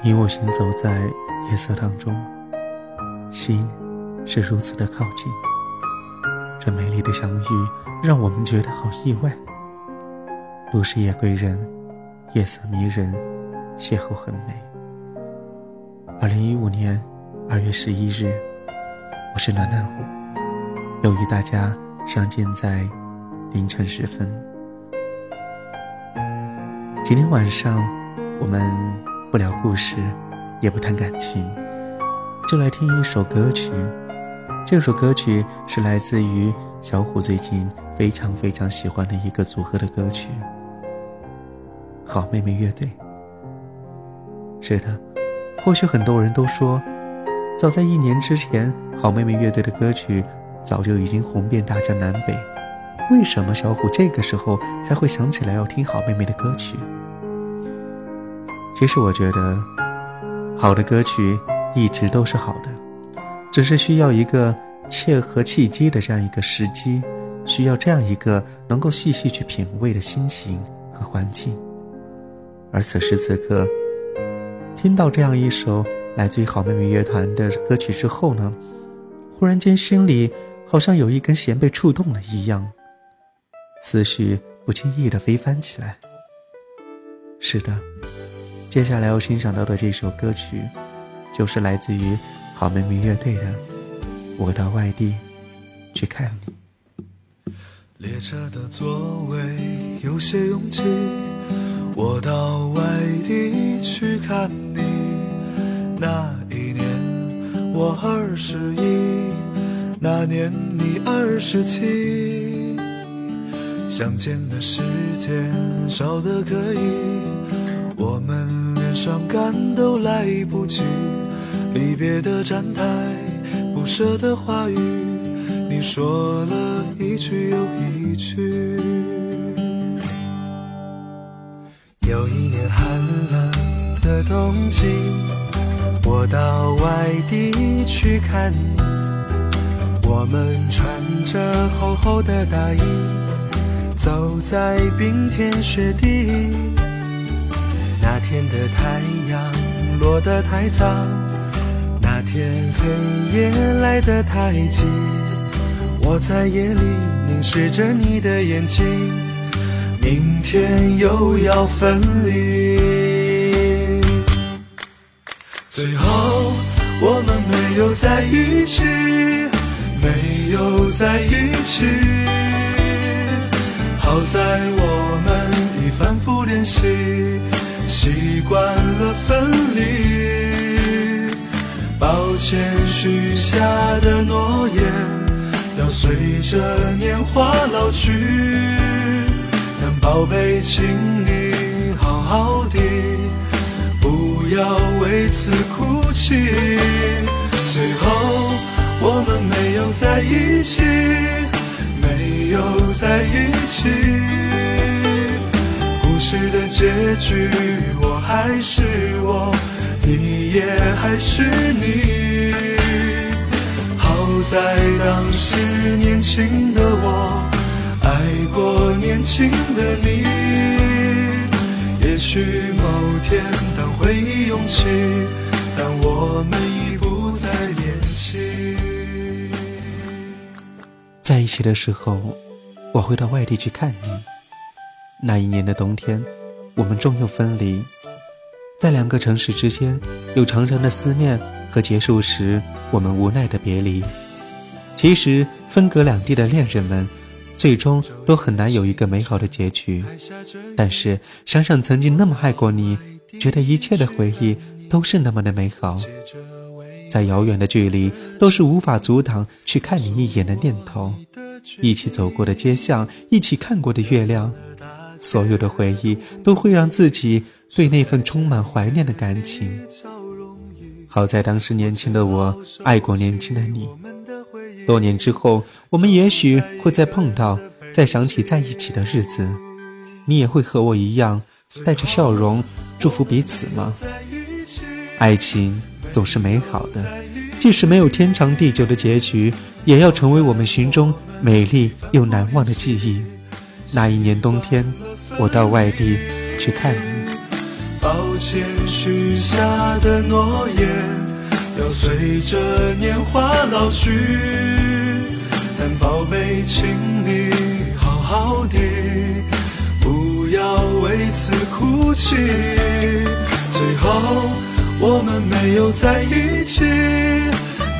你我行走在夜色当中，心是如此的靠近。这美丽的相遇让我们觉得好意外。路是夜归人，夜色迷人，邂逅很美。二零一五年二月十一日，我是暖暖虎，又与大家相见在凌晨时分。今天晚上，我们不聊故事，也不谈感情，就来听一首歌曲。这首歌曲是来自于小虎最近非常非常喜欢的一个组合的歌曲——好妹妹乐队。是的，或许很多人都说，早在一年之前，好妹妹乐队的歌曲早就已经红遍大江南北。为什么小虎这个时候才会想起来要听好妹妹的歌曲？其实我觉得，好的歌曲一直都是好的，只是需要一个切合契机的这样一个时机，需要这样一个能够细细去品味的心情和环境。而此时此刻，听到这样一首来自于好妹妹乐团的歌曲之后呢，忽然间心里好像有一根弦被触动了一样，思绪不经意的飞翻起来。是的。接下来要欣赏到的这首歌曲，就是来自于好妹妹乐队的《我到外地去看你》。列车的座位有些拥挤，我到外地去看你。那一年我二十一，那年你二十七，相见的时间少得可以。我们连伤感都来不及，离别的站台，不舍的话语，你说了一句又一句。有一年寒冷的冬季，我到外地去看你，我们穿着厚厚的大衣，走在冰天雪地。那天的太阳落得太早，那天黑夜来得太急，我在夜里凝视着你的眼睛，明天又要分离。最后我们没有在一起，没有在一起，好在我们已反复练习。习惯了分离，抱歉许下的诺言要随着年华老去，但宝贝，请你好好的，不要为此哭泣。最后我们没有在一起，没有在一起。结局，我还是我，你也还是你。好在当时年轻的我，爱过年轻的你。也许某天当回忆涌起，当我们已不再联系。在一起的时候，我会到外地去看你。那一年的冬天，我们终又分离，在两个城市之间有长长的思念和结束时我们无奈的别离。其实分隔两地的恋人们，最终都很难有一个美好的结局。但是想想曾经那么爱过你，觉得一切的回忆都是那么的美好，在遥远的距离都是无法阻挡去看你一眼的念头。一起走过的街巷，一起看过的月亮。所有的回忆都会让自己对那份充满怀念的感情。好在当时年轻的我爱过年轻的你，多年之后，我们也许会再碰到，再想起在一起的日子，你也会和我一样带着笑容祝福彼此吗？爱情总是美好的，即使没有天长地久的结局，也要成为我们心中美丽又难忘的记忆。那一年冬天。我到外地去看你，抱歉许下的诺言，要随着年华老去。但宝贝，请你好好的，不要为此哭泣。最后，我们没有在一起，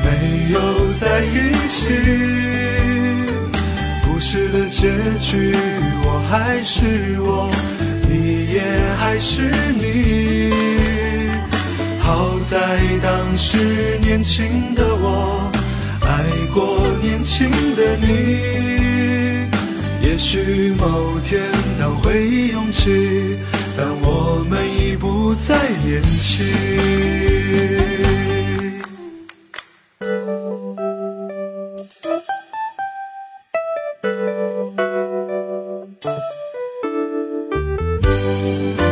没有在一起。故事的结局，还是我。你也还是你，好在当时年轻的我爱过年轻的你。也许某天当回忆涌起，但我们已不再年轻。Música